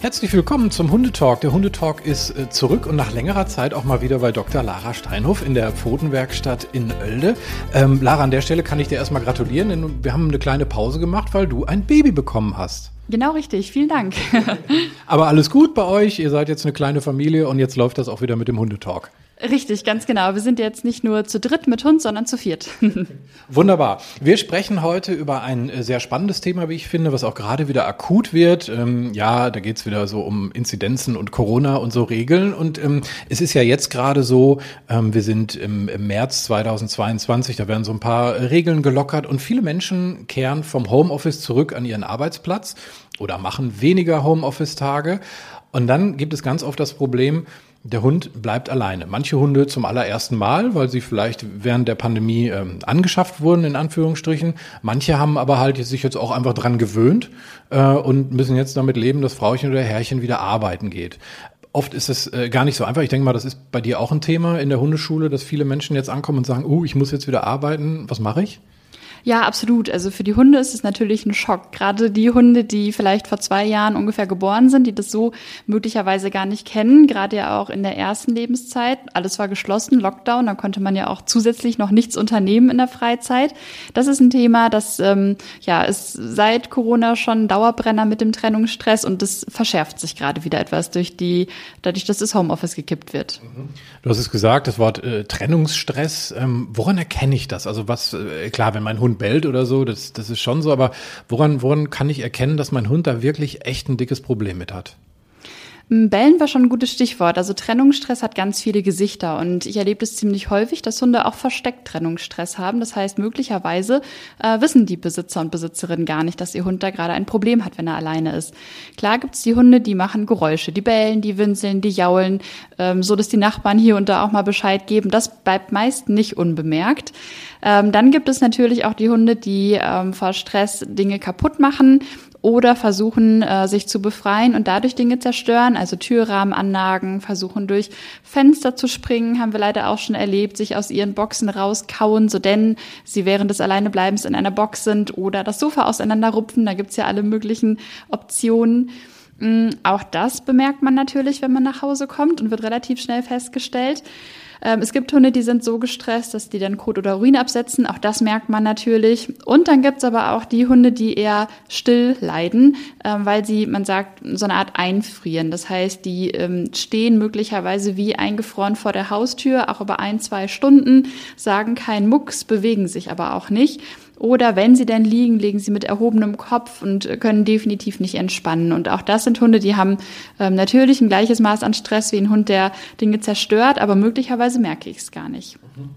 Herzlich willkommen zum Hundetalk. Der Hundetalk ist äh, zurück und nach längerer Zeit auch mal wieder bei Dr. Lara Steinhoff in der Pfotenwerkstatt in Oelde. Ähm, Lara, an der Stelle kann ich dir erstmal gratulieren, denn wir haben eine kleine Pause gemacht, weil du ein Baby bekommen hast. Genau richtig, vielen Dank. Aber alles gut bei euch, ihr seid jetzt eine kleine Familie und jetzt läuft das auch wieder mit dem Hundetalk. Richtig, ganz genau. Wir sind jetzt nicht nur zu dritt mit Hund, sondern zu viert. Wunderbar. Wir sprechen heute über ein äh, sehr spannendes Thema, wie ich finde, was auch gerade wieder akut wird. Ähm, ja, da geht's wieder so um Inzidenzen und Corona und so Regeln. Und ähm, es ist ja jetzt gerade so, ähm, wir sind im, im März 2022, da werden so ein paar Regeln gelockert und viele Menschen kehren vom Homeoffice zurück an ihren Arbeitsplatz oder machen weniger Homeoffice-Tage. Und dann gibt es ganz oft das Problem, der Hund bleibt alleine. Manche Hunde zum allerersten Mal, weil sie vielleicht während der Pandemie ähm, angeschafft wurden, in Anführungsstrichen. Manche haben aber halt sich jetzt auch einfach dran gewöhnt äh, und müssen jetzt damit leben, dass Frauchen oder Herrchen wieder arbeiten geht. Oft ist es äh, gar nicht so einfach. Ich denke mal, das ist bei dir auch ein Thema in der Hundeschule, dass viele Menschen jetzt ankommen und sagen, oh, ich muss jetzt wieder arbeiten. Was mache ich? Ja, absolut. Also für die Hunde ist es natürlich ein Schock. Gerade die Hunde, die vielleicht vor zwei Jahren ungefähr geboren sind, die das so möglicherweise gar nicht kennen, gerade ja auch in der ersten Lebenszeit. Alles war geschlossen, Lockdown, da konnte man ja auch zusätzlich noch nichts unternehmen in der Freizeit. Das ist ein Thema, das ähm, ja ist seit Corona schon Dauerbrenner mit dem Trennungsstress und das verschärft sich gerade wieder etwas durch die, dadurch, dass das Homeoffice gekippt wird. Du hast es gesagt, das Wort äh, Trennungsstress. Ähm, woran erkenne ich das? Also was, äh, klar, wenn mein Hund Hund bellt oder so, das, das ist schon so, aber woran, woran kann ich erkennen, dass mein Hund da wirklich echt ein dickes Problem mit hat? Bellen war schon ein gutes Stichwort. Also Trennungsstress hat ganz viele Gesichter und ich erlebe es ziemlich häufig, dass Hunde auch versteckt Trennungsstress haben. Das heißt, möglicherweise äh, wissen die Besitzer und Besitzerinnen gar nicht, dass ihr Hund da gerade ein Problem hat, wenn er alleine ist. Klar gibt es die Hunde, die machen Geräusche, die bellen, die winseln, die jaulen, ähm, so dass die Nachbarn hier und da auch mal Bescheid geben. Das bleibt meist nicht unbemerkt. Ähm, dann gibt es natürlich auch die Hunde, die ähm, vor Stress Dinge kaputt machen oder versuchen, äh, sich zu befreien und dadurch Dinge zerstören, also Türrahmen annagen, versuchen durch Fenster zu springen, haben wir leider auch schon erlebt, sich aus ihren Boxen rauskauen, so denn sie während des Alleinebleibens in einer Box sind oder das Sofa auseinanderrupfen, da gibt's ja alle möglichen Optionen. Mm, auch das bemerkt man natürlich, wenn man nach Hause kommt und wird relativ schnell festgestellt. Ähm, es gibt Hunde, die sind so gestresst, dass die dann Kot oder Urin absetzen. Auch das merkt man natürlich. Und dann gibt's aber auch die Hunde, die eher still leiden, ähm, weil sie, man sagt, so eine Art einfrieren. Das heißt, die ähm, stehen möglicherweise wie eingefroren vor der Haustür, auch über ein, zwei Stunden, sagen kein Mucks, bewegen sich aber auch nicht. Oder wenn sie denn liegen, liegen sie mit erhobenem Kopf und können definitiv nicht entspannen. Und auch das sind Hunde, die haben ähm, natürlich ein gleiches Maß an Stress wie ein Hund, der Dinge zerstört, aber möglicherweise merke ich es gar nicht. Mhm.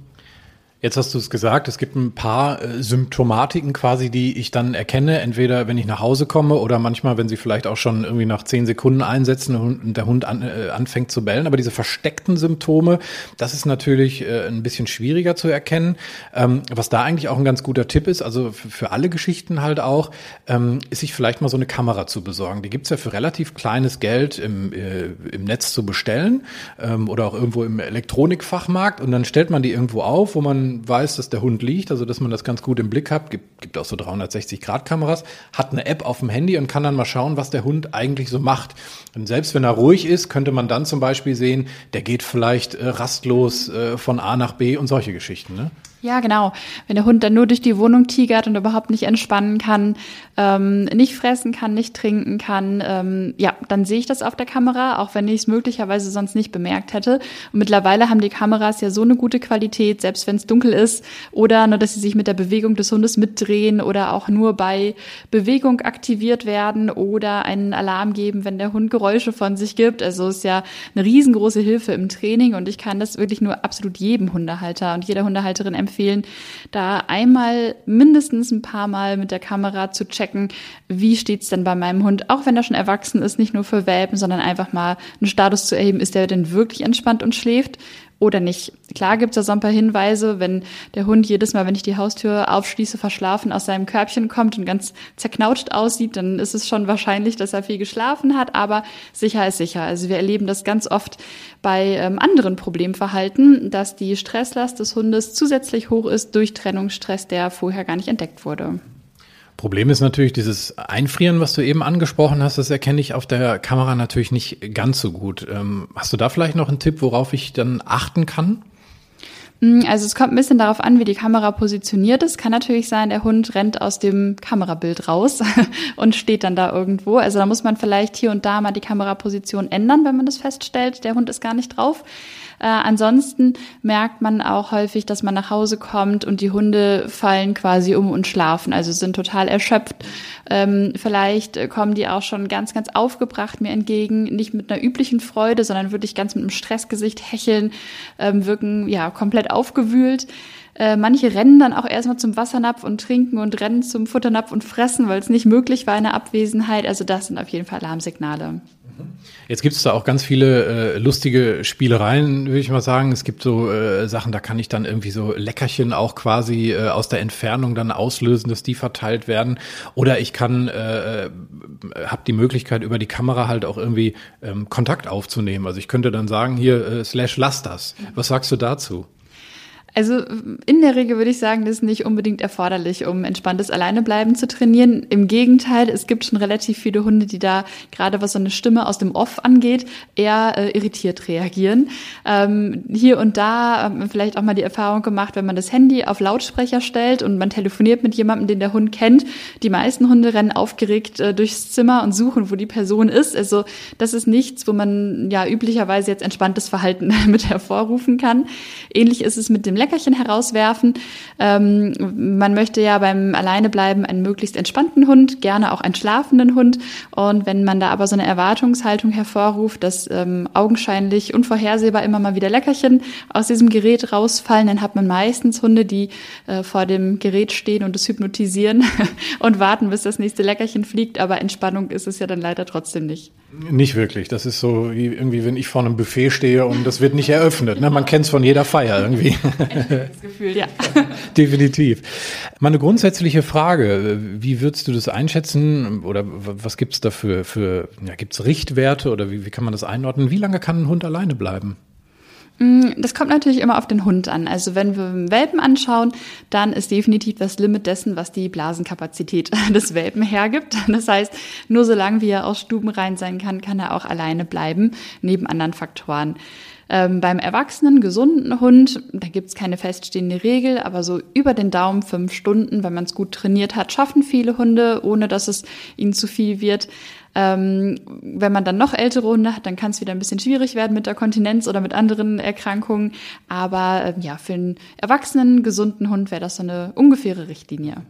Jetzt hast du es gesagt, es gibt ein paar äh, Symptomatiken quasi, die ich dann erkenne, entweder wenn ich nach Hause komme oder manchmal, wenn sie vielleicht auch schon irgendwie nach zehn Sekunden einsetzen und der Hund an, äh, anfängt zu bellen. Aber diese versteckten Symptome, das ist natürlich äh, ein bisschen schwieriger zu erkennen. Ähm, was da eigentlich auch ein ganz guter Tipp ist, also für alle Geschichten halt auch, ähm, ist sich vielleicht mal so eine Kamera zu besorgen. Die gibt's ja für relativ kleines Geld im, äh, im Netz zu bestellen ähm, oder auch irgendwo im Elektronikfachmarkt und dann stellt man die irgendwo auf, wo man weiß, dass der Hund liegt, also dass man das ganz gut im Blick hat, gibt, gibt auch so 360-Grad-Kameras, hat eine App auf dem Handy und kann dann mal schauen, was der Hund eigentlich so macht. Und selbst wenn er ruhig ist, könnte man dann zum Beispiel sehen, der geht vielleicht äh, rastlos äh, von A nach B und solche Geschichten. Ne? Ja, genau. Wenn der Hund dann nur durch die Wohnung tigert und überhaupt nicht entspannen kann, ähm, nicht fressen kann, nicht trinken kann, ähm, ja, dann sehe ich das auf der Kamera, auch wenn ich es möglicherweise sonst nicht bemerkt hätte. Und mittlerweile haben die Kameras ja so eine gute Qualität, selbst wenn es dunkel ist, oder nur, dass sie sich mit der Bewegung des Hundes mitdrehen oder auch nur bei Bewegung aktiviert werden oder einen Alarm geben, wenn der Hund Geräusche von sich gibt. Also ist ja eine riesengroße Hilfe im Training und ich kann das wirklich nur absolut jedem Hundehalter und jeder Hundehalterin empfehlen empfehlen, da einmal mindestens ein paar Mal mit der Kamera zu checken, wie steht's denn bei meinem Hund, auch wenn er schon erwachsen ist, nicht nur für Welpen, sondern einfach mal einen Status zu erheben, ist der denn wirklich entspannt und schläft oder nicht. Klar gibt es da so ein paar Hinweise, wenn der Hund jedes Mal, wenn ich die Haustür aufschließe, verschlafen aus seinem Körbchen kommt und ganz zerknautscht aussieht, dann ist es schon wahrscheinlich, dass er viel geschlafen hat, aber sicher ist sicher. Also wir erleben das ganz oft bei ähm, anderen Problemverhalten, dass die Stresslast des Hundes zusätzlich hoch ist durch Trennungsstress, der vorher gar nicht entdeckt wurde. Problem ist natürlich dieses Einfrieren, was du eben angesprochen hast, das erkenne ich auf der Kamera natürlich nicht ganz so gut. Ähm, hast du da vielleicht noch einen Tipp, worauf ich dann achten kann? Mm, also es kommt ein bisschen darauf an, wie die Kamera positioniert ist. Kann natürlich sein, der Hund rennt aus dem Kamerabild raus und steht dann da irgendwo. Also da muss man vielleicht hier und da mal die Kameraposition ändern, wenn man das feststellt, der Hund ist gar nicht drauf. Äh, ansonsten merkt man auch häufig, dass man nach Hause kommt und die Hunde fallen quasi um und schlafen, also sind total erschöpft. Ähm, vielleicht kommen die auch schon ganz, ganz aufgebracht mir entgegen, nicht mit einer üblichen Freude, sondern wirklich ganz mit einem Stressgesicht hecheln, ähm, wirken ja komplett aufgewühlt. Äh, manche rennen dann auch erstmal zum Wassernapf und trinken und rennen zum Futternapf und fressen, weil es nicht möglich war in der Abwesenheit. Also das sind auf jeden Fall Alarmsignale. Jetzt gibt es da auch ganz viele äh, lustige Spielereien, würde ich mal sagen. Es gibt so äh, Sachen, da kann ich dann irgendwie so Leckerchen auch quasi äh, aus der Entfernung dann auslösen, dass die verteilt werden. Oder ich kann, äh, äh habe die Möglichkeit über die Kamera halt auch irgendwie ähm, Kontakt aufzunehmen. Also ich könnte dann sagen, hier äh, slash lass das. Was sagst du dazu? Also in der Regel würde ich sagen, das ist nicht unbedingt erforderlich, um entspanntes Alleinebleiben zu trainieren. Im Gegenteil, es gibt schon relativ viele Hunde, die da gerade was so eine Stimme aus dem Off angeht, eher äh, irritiert reagieren. Ähm, hier und da ähm, vielleicht auch mal die Erfahrung gemacht, wenn man das Handy auf Lautsprecher stellt und man telefoniert mit jemandem, den der Hund kennt. Die meisten Hunde rennen aufgeregt äh, durchs Zimmer und suchen, wo die Person ist. Also das ist nichts, wo man ja üblicherweise jetzt entspanntes Verhalten mit hervorrufen kann. Ähnlich ist es mit dem Leckerchen herauswerfen. Ähm, man möchte ja beim Alleinebleiben einen möglichst entspannten Hund, gerne auch einen schlafenden Hund. Und wenn man da aber so eine Erwartungshaltung hervorruft, dass ähm, augenscheinlich unvorhersehbar immer mal wieder Leckerchen aus diesem Gerät rausfallen, dann hat man meistens Hunde, die äh, vor dem Gerät stehen und es hypnotisieren und warten, bis das nächste Leckerchen fliegt. Aber Entspannung ist es ja dann leider trotzdem nicht. Nicht wirklich. Das ist so wie irgendwie, wenn ich vor einem Buffet stehe und das wird nicht eröffnet. Ne? Man kennt es von jeder Feier irgendwie. Das Gefühl, ja. Definitiv. Mal eine grundsätzliche Frage. Wie würdest du das einschätzen? Oder was gibt es da für, für ja, gibt es Richtwerte oder wie, wie kann man das einordnen? Wie lange kann ein Hund alleine bleiben? Mm, das kommt natürlich immer auf den Hund an. Also wenn wir einen Welpen anschauen, dann ist definitiv das Limit dessen, was die Blasenkapazität des Welpen hergibt. Das heißt, nur solange wie er aus Stuben rein sein kann, kann er auch alleine bleiben, neben anderen Faktoren. Ähm, beim erwachsenen, gesunden Hund, da gibt's keine feststehende Regel, aber so über den Daumen fünf Stunden, wenn man es gut trainiert hat, schaffen viele Hunde, ohne dass es ihnen zu viel wird. Ähm, wenn man dann noch ältere Hunde hat, dann kann es wieder ein bisschen schwierig werden mit der Kontinenz oder mit anderen Erkrankungen. Aber äh, ja, für einen erwachsenen, gesunden Hund wäre das so eine ungefähre Richtlinie.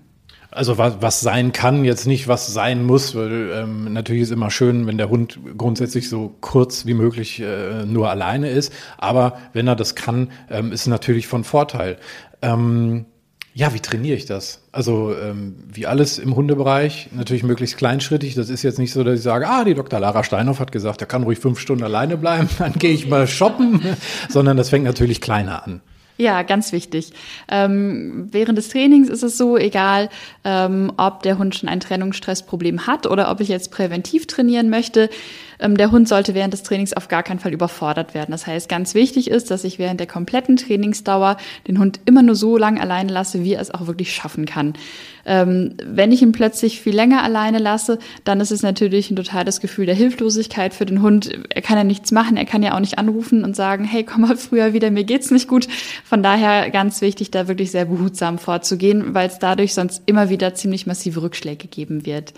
Also was, was sein kann, jetzt nicht was sein muss, weil ähm, natürlich ist immer schön, wenn der Hund grundsätzlich so kurz wie möglich äh, nur alleine ist. Aber wenn er das kann, ähm, ist natürlich von Vorteil. Ähm, ja, wie trainiere ich das? Also ähm, wie alles im Hundebereich, natürlich möglichst kleinschrittig. Das ist jetzt nicht so, dass ich sage, ah, die Dr. Lara Steinhoff hat gesagt, er kann ruhig fünf Stunden alleine bleiben, dann gehe ich mal shoppen, sondern das fängt natürlich kleiner an. Ja, ganz wichtig. Ähm, während des Trainings ist es so, egal ähm, ob der Hund schon ein Trennungsstressproblem hat oder ob ich jetzt präventiv trainieren möchte, der Hund sollte während des Trainings auf gar keinen Fall überfordert werden. Das heißt, ganz wichtig ist, dass ich während der kompletten Trainingsdauer den Hund immer nur so lange alleine lasse, wie er es auch wirklich schaffen kann. Ähm, wenn ich ihn plötzlich viel länger alleine lasse, dann ist es natürlich ein totales Gefühl der Hilflosigkeit für den Hund. Er kann ja nichts machen, er kann ja auch nicht anrufen und sagen, hey, komm mal früher wieder, mir geht's nicht gut. Von daher ganz wichtig, da wirklich sehr behutsam vorzugehen, weil es dadurch sonst immer wieder ziemlich massive Rückschläge geben wird.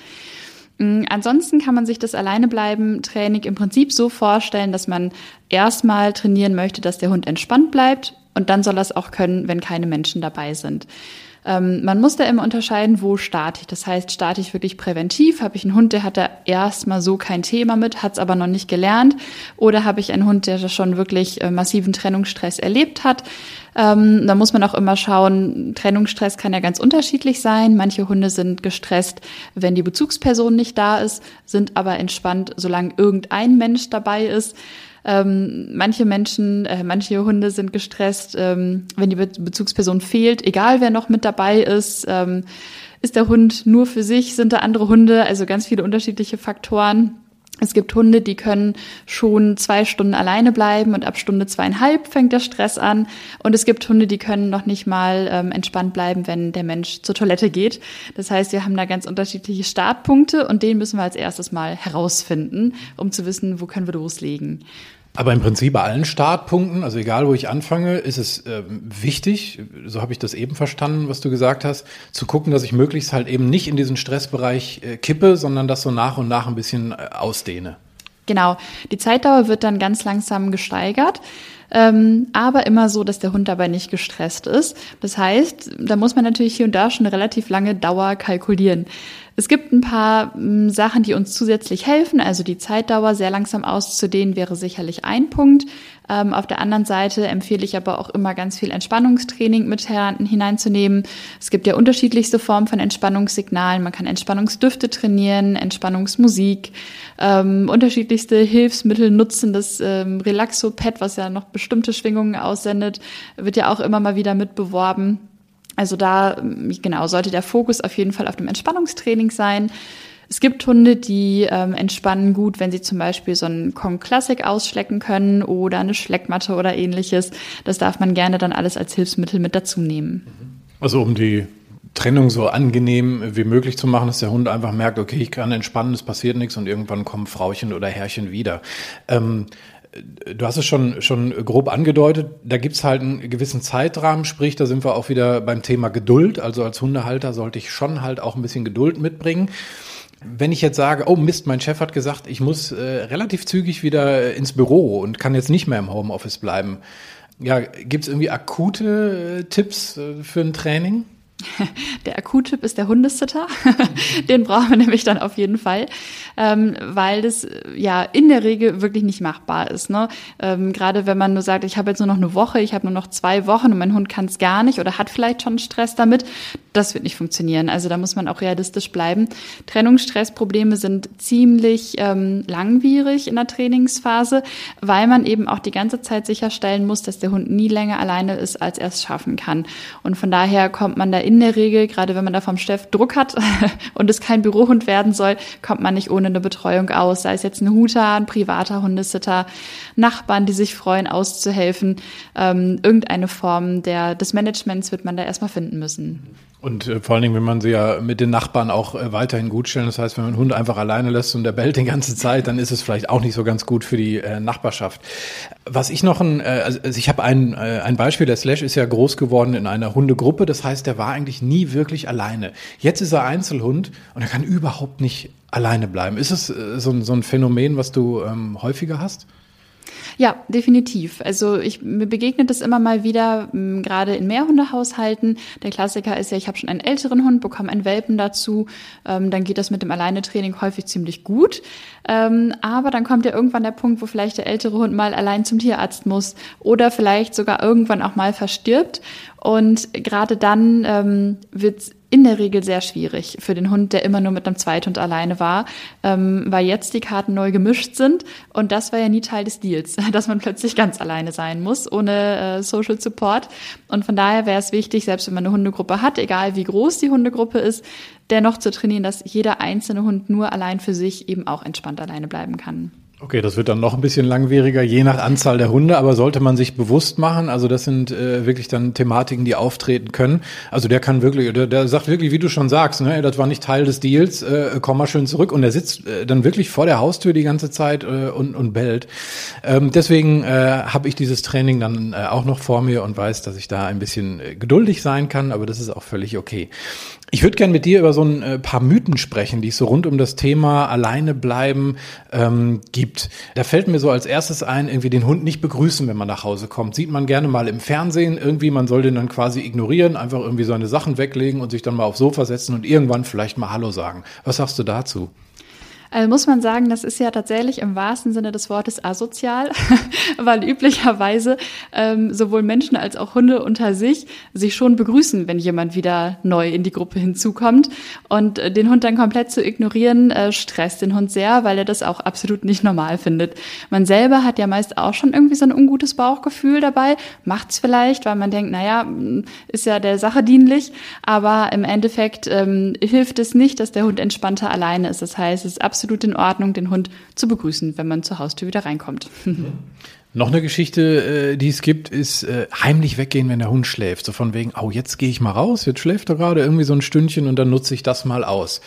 Mm, ansonsten kann man sich das Alleinebleiben-Training im Prinzip so vorstellen, dass man erstmal trainieren möchte, dass der Hund entspannt bleibt und dann soll er es auch können, wenn keine Menschen dabei sind. Ähm, man muss da immer unterscheiden, wo starte ich. Das heißt, starte ich wirklich präventiv? Habe ich einen Hund, der hat da erstmal so kein Thema mit, hat es aber noch nicht gelernt? Oder habe ich einen Hund, der schon wirklich äh, massiven Trennungsstress erlebt hat? Ähm, da muss man auch immer schauen, Trennungsstress kann ja ganz unterschiedlich sein. Manche Hunde sind gestresst, wenn die Bezugsperson nicht da ist, sind aber entspannt, solange irgendein Mensch dabei ist. Ähm, manche Menschen, äh, manche Hunde sind gestresst, ähm, wenn die Be Bezugsperson fehlt, egal wer noch mit dabei ist. Ähm, ist der Hund nur für sich? Sind da andere Hunde? Also ganz viele unterschiedliche Faktoren. Es gibt Hunde, die können schon zwei Stunden alleine bleiben und ab Stunde zweieinhalb fängt der Stress an. Und es gibt Hunde, die können noch nicht mal ähm, entspannt bleiben, wenn der Mensch zur Toilette geht. Das heißt, wir haben da ganz unterschiedliche Startpunkte und den müssen wir als erstes mal herausfinden, um zu wissen, wo können wir loslegen. Aber im Prinzip bei allen Startpunkten, also egal wo ich anfange, ist es äh, wichtig, so habe ich das eben verstanden, was du gesagt hast, zu gucken, dass ich möglichst halt eben nicht in diesen Stressbereich äh, kippe, sondern das so nach und nach ein bisschen äh, ausdehne. Genau, die Zeitdauer wird dann ganz langsam gesteigert. Ähm, aber immer so, dass der Hund dabei nicht gestresst ist. Das heißt, da muss man natürlich hier und da schon eine relativ lange Dauer kalkulieren. Es gibt ein paar m, hm, Sachen, die uns zusätzlich helfen. Also die Zeitdauer sehr langsam auszudehnen wäre sicherlich ein Punkt. Ähm, auf der anderen Seite empfehle ich aber auch immer ganz viel Entspannungstraining mit hineinzunehmen. Es gibt ja unterschiedlichste Formen von Entspannungssignalen. Man kann Entspannungsdüfte trainieren, Entspannungsmusik, ähm, unterschiedlichste Hilfsmittel nutzen. Das ähm, Relaxo-Pad, was ja noch bestimmte Schwingungen aussendet, wird ja auch immer mal wieder mitbeworben. Also da, genau, sollte der Fokus auf jeden Fall auf dem Entspannungstraining sein. Es gibt Hunde, die ähm, entspannen gut, wenn sie zum Beispiel so einen Kong Classic ausschlecken können oder eine Schleckmatte oder ähnliches. Das darf man gerne dann alles als Hilfsmittel mit dazu nehmen. Also um die Trennung so angenehm wie möglich zu machen, dass der Hund einfach merkt, okay, ich kann entspannen, es passiert nichts und irgendwann kommen Frauchen oder Herrchen wieder. Ähm, du hast es schon, schon grob angedeutet, da gibt's halt einen gewissen Zeitrahmen, sprich, da sind wir auch wieder beim Thema Geduld. Also als Hundehalter sollte ich schon halt auch ein bisschen Geduld mitbringen. Wenn ich jetzt sage, oh Mist, mein Chef hat gesagt, ich muss äh, relativ zügig wieder ins Büro und kann jetzt nicht mehr im Homeoffice bleiben. Ja, gibt's irgendwie akute äh, Tipps äh, für ein Training? Der Akuttyp ist der Hundesitter. Den brauchen wir nämlich dann auf jeden Fall, ähm, weil das ja in der Regel wirklich nicht machbar ist. Ne? Ähm, Gerade wenn man nur sagt, ich habe jetzt nur noch eine Woche, ich habe nur noch zwei Wochen und mein Hund kann es gar nicht oder hat vielleicht schon Stress damit, das wird nicht funktionieren. Also da muss man auch realistisch bleiben. Trennungsstressprobleme sind ziemlich ähm, langwierig in der Trainingsphase, weil man eben auch die ganze Zeit sicherstellen muss, dass der Hund nie länger alleine ist, als er es schaffen kann. Und von daher kommt man da in der Regel, gerade wenn man da vom Chef Druck hat und es kein Bürohund werden soll, kommt man nicht ohne eine Betreuung aus. Sei es jetzt ein Huter, ein privater Hundesitter, Nachbarn, die sich freuen, auszuhelfen. Ähm, irgendeine Form der, des Managements wird man da erstmal finden müssen. Und äh, vor allen Dingen, wenn man sie ja mit den Nachbarn auch äh, weiterhin gut stellen. Das heißt, wenn man einen Hund einfach alleine lässt und der bellt die ganze Zeit, dann ist es vielleicht auch nicht so ganz gut für die äh, Nachbarschaft. Was ich noch ein, äh, also ich habe ein, äh, ein Beispiel, der Slash ist ja groß geworden in einer Hundegruppe. Das heißt, der war eigentlich nie wirklich alleine. Jetzt ist er Einzelhund und er kann überhaupt nicht alleine bleiben. Ist es äh, so, ein, so ein Phänomen, was du ähm, häufiger hast? Ja, definitiv. Also ich mir begegnet das immer mal wieder, m, gerade in Mehrhundehaushalten. Der Klassiker ist ja, ich habe schon einen älteren Hund, bekomme einen Welpen dazu, ähm, dann geht das mit dem Alleinetraining häufig ziemlich gut. Ähm, aber dann kommt ja irgendwann der Punkt, wo vielleicht der ältere Hund mal allein zum Tierarzt muss oder vielleicht sogar irgendwann auch mal verstirbt. Und gerade dann ähm, wird in der Regel sehr schwierig für den Hund, der immer nur mit einem Zweithund alleine war, ähm, weil jetzt die Karten neu gemischt sind und das war ja nie Teil des Deals, dass man plötzlich ganz alleine sein muss, ohne äh, Social Support. Und von daher wäre es wichtig, selbst wenn man eine Hundegruppe hat, egal wie groß die Hundegruppe ist, dennoch zu trainieren, dass jeder einzelne Hund nur allein für sich eben auch entspannt alleine bleiben kann. Okay, das wird dann noch ein bisschen langwieriger, je nach Anzahl der Hunde, aber sollte man sich bewusst machen. Also das sind äh, wirklich dann Thematiken, die auftreten können. Also der kann wirklich, der, der sagt wirklich, wie du schon sagst, ne, das war nicht Teil des Deals, äh, komm mal schön zurück. Und er sitzt äh, dann wirklich vor der Haustür die ganze Zeit äh, und, und bellt. Ähm, deswegen äh, habe ich dieses Training dann äh, auch noch vor mir und weiß, dass ich da ein bisschen äh, geduldig sein kann, aber das ist auch völlig okay. Ich würde gerne mit dir über so ein äh, paar Mythen sprechen, die es so rund um das Thema alleine bleiben ähm, gibt. Da fällt mir so als erstes ein, irgendwie den Hund nicht begrüßen, wenn man nach Hause kommt. Sieht man gerne mal im Fernsehen irgendwie, man soll den dann quasi ignorieren, einfach irgendwie seine Sachen weglegen und sich dann mal aufs Sofa setzen und irgendwann vielleicht mal Hallo sagen. Was sagst du dazu? Also muss man sagen, das ist ja tatsächlich im wahrsten Sinne des Wortes asozial, weil üblicherweise ähm, sowohl Menschen als auch Hunde unter sich sich schon begrüßen, wenn jemand wieder neu in die Gruppe hinzukommt. Und äh, den Hund dann komplett zu ignorieren, äh, stresst den Hund sehr, weil er das auch absolut nicht normal findet. Man selber hat ja meist auch schon irgendwie so ein ungutes Bauchgefühl dabei, macht's vielleicht, weil man denkt, naja, ist ja der Sache dienlich, aber im Endeffekt ähm, hilft es nicht, dass der Hund entspannter alleine ist. Das heißt, es ist absolut in Ordnung, den Hund zu begrüßen, wenn man zur Haustür wieder reinkommt. Noch eine Geschichte, äh, die es gibt, ist äh, heimlich weggehen, wenn der Hund schläft. So von wegen, oh, jetzt gehe ich mal raus, jetzt schläft er gerade irgendwie so ein Stündchen und dann nutze ich das mal aus.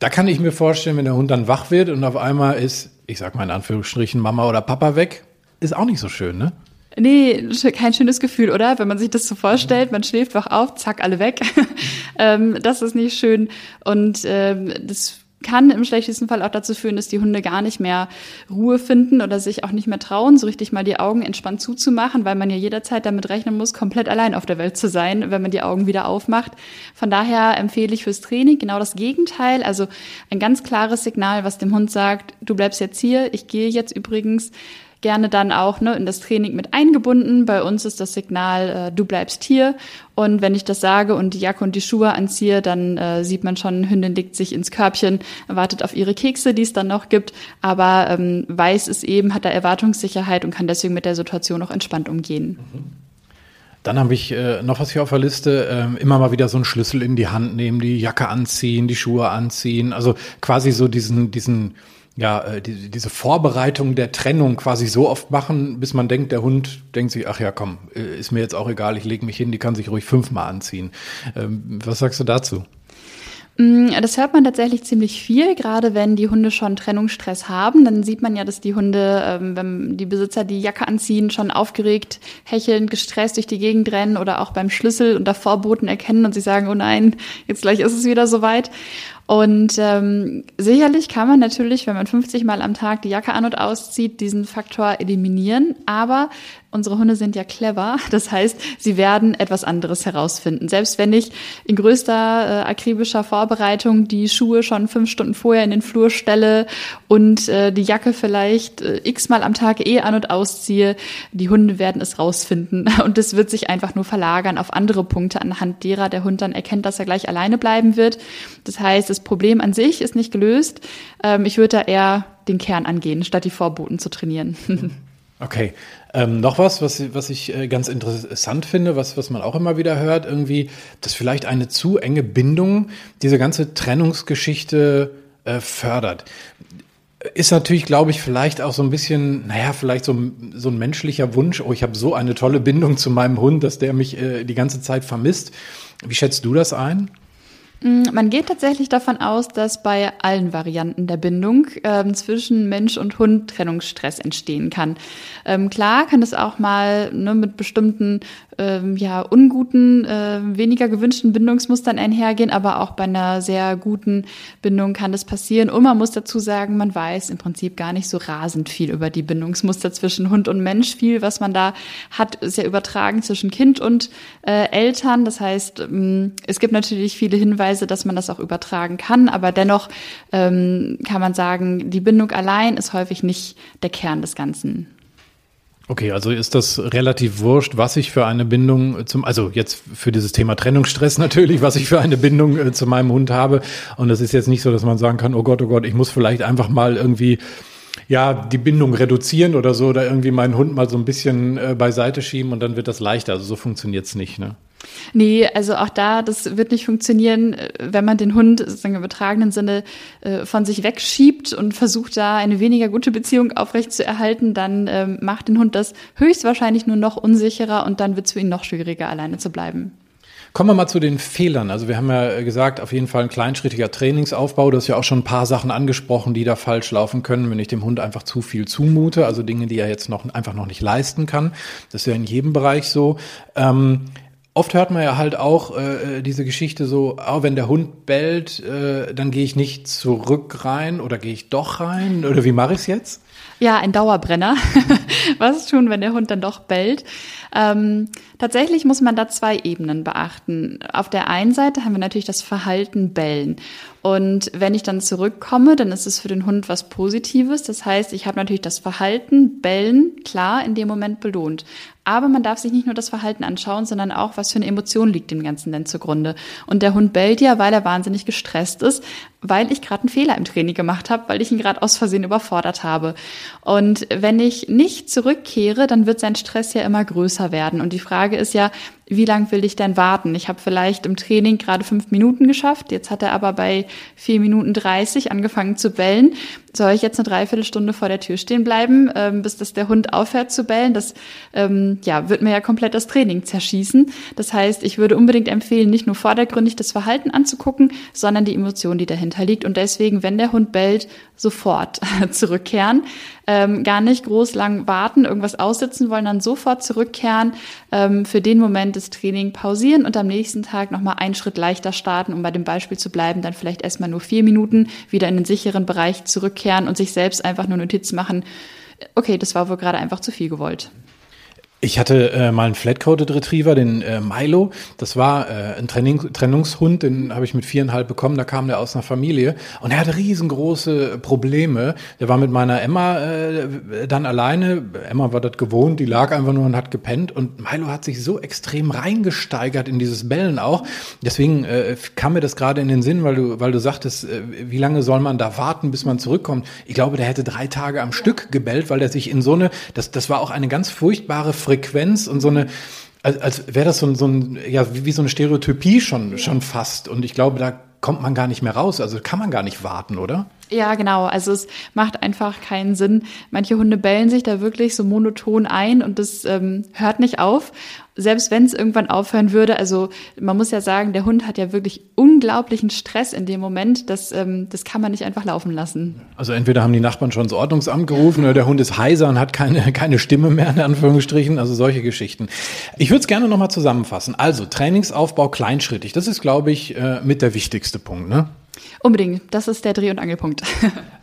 Da kann ich mir vorstellen, wenn der Hund dann wach wird und auf einmal ist, ich sag mal in Anführungsstrichen, Mama oder Papa weg, ist auch nicht so schön, ne? Nee, kein schönes Gefühl, oder? Wenn man sich das so vorstellt, man schläft wach auf, zack, alle weg. ähm, das ist nicht schön. Und ähm, das kann im schlechtesten Fall auch dazu führen, dass die Hunde gar nicht mehr Ruhe finden oder sich auch nicht mehr trauen, so richtig mal die Augen entspannt zuzumachen, weil man ja jederzeit damit rechnen muss, komplett allein auf der Welt zu sein, wenn man die Augen wieder aufmacht. Von daher empfehle ich fürs Training genau das Gegenteil, also ein ganz klares Signal, was dem Hund sagt, du bleibst jetzt hier, ich gehe jetzt übrigens gerne dann auch ne, in das Training mit eingebunden. Bei uns ist das Signal, äh, du bleibst hier. Und wenn ich das sage und die Jacke und die Schuhe anziehe, dann äh, sieht man schon, Hündin legt sich ins Körbchen, wartet auf ihre Kekse, die es dann noch gibt, aber ähm, weiß es eben, hat da Erwartungssicherheit und kann deswegen mit der Situation auch entspannt umgehen. Mhm. Dann habe ich äh, noch was hier auf der Liste. Äh, immer mal wieder so einen Schlüssel in die Hand nehmen, die Jacke anziehen, die Schuhe anziehen. Also quasi so diesen, diesen ja, äh, die, diese Vorbereitung der Trennung quasi so oft machen, bis man denkt, der Hund denkt sich, ach ja, komm, äh, ist mir jetzt auch egal, ich lege mich hin, die kann sich ruhig fünfmal anziehen. Ähm, was sagst du dazu? Mm, das hört man tatsächlich ziemlich viel, gerade wenn die Hunde schon Trennungsstress haben. Dann sieht man ja, dass die Hunde, ähm, wenn die Besitzer die Jacke anziehen, schon aufgeregt, hechelnd, gestresst durch die Gegend rennen oder auch beim Schlüssel unter Vorboten erkennen und sie sagen, oh nein, jetzt gleich ist es wieder soweit. Und ähm, sicherlich kann man natürlich, wenn man 50 Mal am Tag die Jacke an und auszieht, diesen Faktor eliminieren. Aber unsere Hunde sind ja clever. Das heißt, sie werden etwas anderes herausfinden. Selbst wenn ich in größter äh, akribischer Vorbereitung die Schuhe schon fünf Stunden vorher in den Flur stelle und äh, die Jacke vielleicht äh, x-mal am Tag eh an und ausziehe, die Hunde werden es rausfinden. Und es wird sich einfach nur verlagern auf andere Punkte, anhand derer der Hund dann erkennt, dass er gleich alleine bleiben wird. Das heißt, das Problem an sich ist nicht gelöst. Ähm, ich würde da eher den Kern angehen, statt die Vorboten zu trainieren. Okay. Ähm, noch was, was, was ich äh, ganz interessant finde, was, was man auch immer wieder hört, irgendwie, dass vielleicht eine zu enge Bindung diese ganze Trennungsgeschichte äh, fördert. Ist natürlich, glaube ich, vielleicht auch so ein bisschen, naja, vielleicht so, so ein menschlicher Wunsch, oh, ich habe so eine tolle Bindung zu meinem Hund, dass der mich äh, die ganze Zeit vermisst. Wie schätzt du das ein? Mm, man geht tatsächlich davon aus, dass bei allen Varianten der Bindung ähm, zwischen Mensch und Hund Trennungsstress entstehen kann. Ähm, klar kann es auch mal ne, mit bestimmten ähm, ja, unguten, äh, weniger gewünschten Bindungsmustern einhergehen, aber auch bei einer sehr guten Bindung kann das passieren. Und man muss dazu sagen, man weiß im Prinzip gar nicht so rasend viel über die Bindungsmuster zwischen Hund und Mensch. Viel, was man da hat, ist ja übertragen zwischen Kind und äh, Eltern. Das heißt, ähm, es gibt natürlich viele Hinweise, dass man das auch übertragen kann, aber dennoch ähm, kann man sagen, die Bindung allein ist häufig nicht der Kern des Ganzen. Okay, also ist das relativ wurscht, was ich für eine Bindung zum, also jetzt für dieses Thema Trennungsstress natürlich, was ich für eine Bindung äh, zu meinem Hund habe. Und das ist jetzt nicht so, dass man sagen kann, oh Gott, oh Gott, ich muss vielleicht einfach mal irgendwie ja, die Bindung reduzieren oder so, oder irgendwie meinen Hund mal so ein bisschen äh, beiseite schieben und dann wird das leichter. Also so funktioniert's nicht, ne? Nee, also auch da, das wird nicht funktionieren, äh, wenn man den Hund sozusagen im übertragenen Sinne äh, von sich wegschiebt und versucht da eine weniger gute Beziehung aufrecht zu erhalten, dann ähm, macht den Hund das höchstwahrscheinlich nur noch unsicherer und dann wird es für ihn noch schwieriger, alleine zu bleiben. Kommen wir mal zu den Fehlern. Also wir haben ja gesagt, auf jeden Fall ein kleinschrittiger Trainingsaufbau. Du hast ja auch schon ein paar Sachen angesprochen, die da falsch laufen können, wenn ich dem Hund einfach zu viel zumute. Also Dinge, die er jetzt noch einfach noch nicht leisten kann. Das ist ja in jedem Bereich so. Ähm, Oft hört man ja halt auch äh, äh, diese Geschichte so, oh, wenn der Hund bellt, äh, dann gehe ich nicht zurück rein oder gehe ich doch rein oder wie mache ich es jetzt? Ja, ein Dauerbrenner. Was tun, wenn der Hund dann doch bellt? Ähm, tatsächlich muss man da zwei Ebenen beachten. Auf der einen Seite haben wir natürlich das Verhalten bellen. Und wenn ich dann zurückkomme, dann ist es für den Hund was Positives. Das heißt, ich habe natürlich das Verhalten, Bellen, klar, in dem Moment belohnt. Aber man darf sich nicht nur das Verhalten anschauen, sondern auch, was für eine Emotion liegt dem Ganzen denn zugrunde. Und der Hund bellt ja, weil er wahnsinnig gestresst ist. Weil ich gerade einen Fehler im Training gemacht habe, weil ich ihn gerade aus Versehen überfordert habe. Und wenn ich nicht zurückkehre, dann wird sein Stress ja immer größer werden. Und die Frage ist ja, wie lang will ich denn warten? Ich habe vielleicht im Training gerade fünf Minuten geschafft, jetzt hat er aber bei vier Minuten dreißig angefangen zu bellen. Soll ich jetzt eine Dreiviertelstunde vor der Tür stehen bleiben, ähm, bis das der Hund aufhört zu bellen? Das ähm, ja, wird mir ja komplett das Training zerschießen. Das heißt, ich würde unbedingt empfehlen, nicht nur vordergründig das Verhalten anzugucken, sondern die Emotion, die dahinter liegt. Und deswegen, wenn der Hund bellt, sofort zurückkehren. Ähm, gar nicht groß lang warten, irgendwas aussitzen wollen, dann sofort zurückkehren, ähm, für den Moment das Training pausieren und am nächsten Tag nochmal einen Schritt leichter starten, um bei dem Beispiel zu bleiben, dann vielleicht erstmal nur vier Minuten wieder in den sicheren Bereich zurückkehren und sich selbst einfach nur Notiz machen, okay, das war wohl gerade einfach zu viel gewollt. Ich hatte äh, mal einen Flat-Coated Retriever, den äh, Milo. Das war äh, ein Training, Trennungshund, den habe ich mit viereinhalb bekommen. Da kam der aus einer Familie und er hatte riesengroße Probleme. Der war mit meiner Emma äh, dann alleine. Emma war das gewohnt, die lag einfach nur und hat gepennt. Und Milo hat sich so extrem reingesteigert in dieses Bellen auch. Deswegen äh, kam mir das gerade in den Sinn, weil du, weil du sagtest, äh, wie lange soll man da warten, bis man zurückkommt? Ich glaube, der hätte drei Tage am Stück gebellt, weil der sich in so eine, das, das war auch eine ganz furchtbare Frequenz und so eine, als, als wäre das so ein, so ein, ja, wie, wie so eine Stereotypie schon, schon fast. Und ich glaube, da kommt man gar nicht mehr raus. Also kann man gar nicht warten, oder? Ja, genau. Also es macht einfach keinen Sinn. Manche Hunde bellen sich da wirklich so monoton ein und das ähm, hört nicht auf. Selbst wenn es irgendwann aufhören würde, also man muss ja sagen, der Hund hat ja wirklich unglaublichen Stress in dem Moment. Das, ähm, das kann man nicht einfach laufen lassen. Also entweder haben die Nachbarn schon ins Ordnungsamt gerufen oder der Hund ist heiser und hat keine, keine Stimme mehr, in Anführungsstrichen. Also solche Geschichten. Ich würde es gerne nochmal zusammenfassen. Also Trainingsaufbau kleinschrittig. Das ist, glaube ich, äh, mit der wichtigste Punkt. Ne? Unbedingt, das ist der Dreh- und Angelpunkt.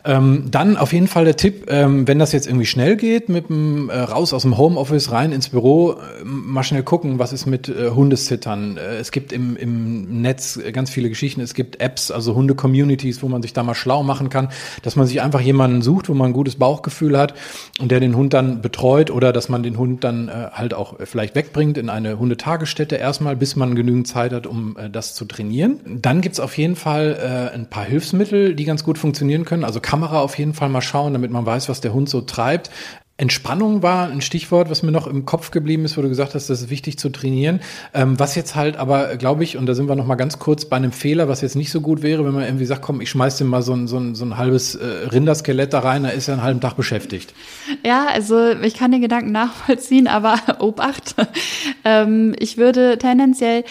Ähm, dann auf jeden Fall der Tipp, ähm, wenn das jetzt irgendwie schnell geht, mit dem äh, raus aus dem Homeoffice rein ins Büro, äh, mal schnell gucken, was ist mit äh, Hundesittern. Äh, es gibt im, im Netz ganz viele Geschichten, es gibt Apps, also Hunde-Communities, wo man sich da mal schlau machen kann, dass man sich einfach jemanden sucht, wo man ein gutes Bauchgefühl hat und der den Hund dann betreut oder dass man den Hund dann äh, halt auch vielleicht wegbringt in eine Hundetagesstätte erstmal, bis man genügend Zeit hat, um äh, das zu trainieren. Dann gibt's auf jeden Fall ein paar Hilfsmittel, die ganz gut funktionieren können. Also Kamera auf jeden Fall mal schauen, damit man weiß, was der Hund so treibt. Entspannung war ein Stichwort, was mir noch im Kopf geblieben ist, wo du gesagt hast, das ist wichtig zu trainieren. Ähm, was jetzt halt aber, glaube ich, und da sind wir noch mal ganz kurz bei einem Fehler, was jetzt nicht so gut wäre, wenn man irgendwie sagt, komm, ich schmeiß dem mal so ein, so ein, so ein halbes äh, Rinderskelett da rein, da ist er einen halben Tag beschäftigt. Ja, also ich kann den Gedanken nachvollziehen, aber Obacht. ähm, ich würde tendenziell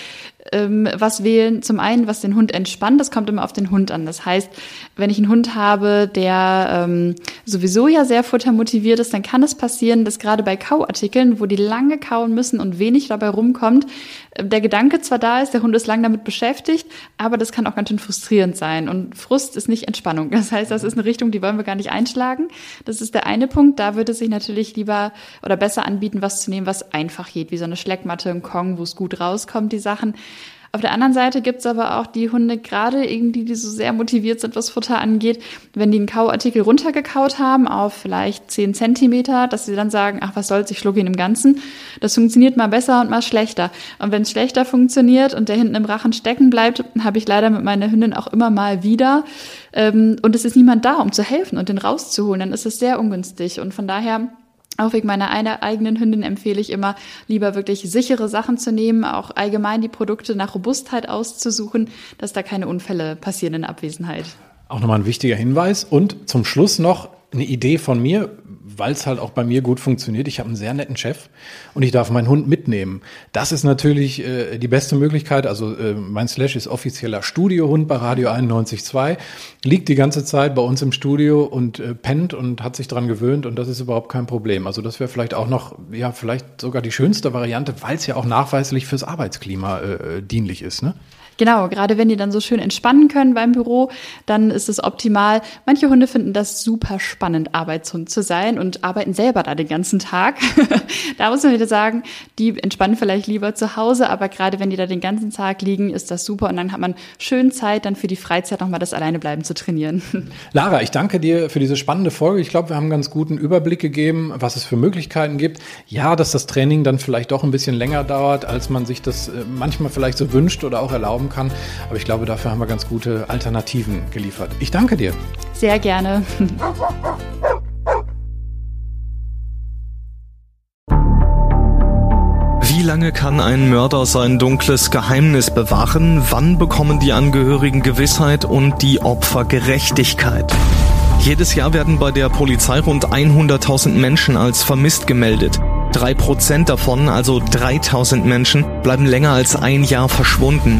ähm, was wählen. Zum einen, was den Hund entspannt, das kommt immer auf den Hund an. Das heißt, wenn ich einen Hund habe, der ähm, sowieso ja sehr futtermotiviert ist, dann kann es passieren, dass gerade bei Kauartikeln, wo die lange kauen müssen und wenig dabei rumkommt, äh, der Gedanke zwar da ist, der Hund ist lang damit beschäftigt, aber das kann auch ganz schön frustrierend sein. Und Frust ist nicht Entspannung. Das heißt, das ist eine Richtung, die wollen wir gar nicht einschlagen. Das ist der eine Punkt. Da würde es sich natürlich lieber oder besser anbieten, was zu nehmen, was einfach geht, wie so eine Schleckmatte im Kong, wo es gut rauskommt, die Sachen. Auf der anderen Seite gibt's aber auch die Hunde, gerade irgendwie, die so sehr motiviert sind, was Futter angeht, wenn die einen Kauartikel runtergekaut haben auf vielleicht 10 Zentimeter, dass sie dann sagen, ach, was soll's, ich schlucke ihn im Ganzen. Das funktioniert mal besser und mal schlechter. Und wenn es schlechter funktioniert und der hinten im Rachen stecken bleibt, habe ich leider mit meiner Hündin auch immer mal wieder. Ähm, und es ist niemand da, um zu helfen und den rauszuholen, dann ist es sehr ungünstig. Und von daher auch wegen meiner einer eigenen Hündin empfehle ich immer, lieber wirklich sichere Sachen zu nehmen, auch allgemein die Produkte nach Robustheit auszusuchen, dass da keine Unfälle passieren in Abwesenheit. Auch nochmal ein wichtiger Hinweis. Und zum Schluss noch eine Idee von mir weil es halt auch bei mir gut funktioniert. Ich habe einen sehr netten Chef und ich darf meinen Hund mitnehmen. Das ist natürlich äh, die beste Möglichkeit. Also äh, mein Slash ist offizieller Studiohund bei Radio 91.2, liegt die ganze Zeit bei uns im Studio und äh, pennt und hat sich dran gewöhnt und das ist überhaupt kein Problem. Also das wäre vielleicht auch noch, ja, vielleicht sogar die schönste Variante, weil es ja auch nachweislich fürs Arbeitsklima äh, dienlich ist. Ne? Genau, gerade wenn die dann so schön entspannen können beim Büro, dann ist es optimal. Manche Hunde finden das super spannend, Arbeitshund zu sein und arbeiten selber da den ganzen Tag. da muss man wieder sagen, die entspannen vielleicht lieber zu Hause, aber gerade wenn die da den ganzen Tag liegen, ist das super und dann hat man schön Zeit, dann für die Freizeit nochmal das Alleinebleiben zu trainieren. Lara, ich danke dir für diese spannende Folge. Ich glaube, wir haben einen ganz guten Überblick gegeben, was es für Möglichkeiten gibt. Ja, dass das Training dann vielleicht doch ein bisschen länger dauert, als man sich das äh, manchmal vielleicht so wünscht oder auch erlauben kommen kann. Aber ich glaube, dafür haben wir ganz gute Alternativen geliefert. Ich danke dir. Sehr gerne. Wie lange kann ein Mörder sein dunkles Geheimnis bewahren? Wann bekommen die Angehörigen Gewissheit und die Opfer Gerechtigkeit? Jedes Jahr werden bei der Polizei rund 100.000 Menschen als vermisst gemeldet. Drei Prozent davon, also 3000 Menschen, bleiben länger als ein Jahr verschwunden.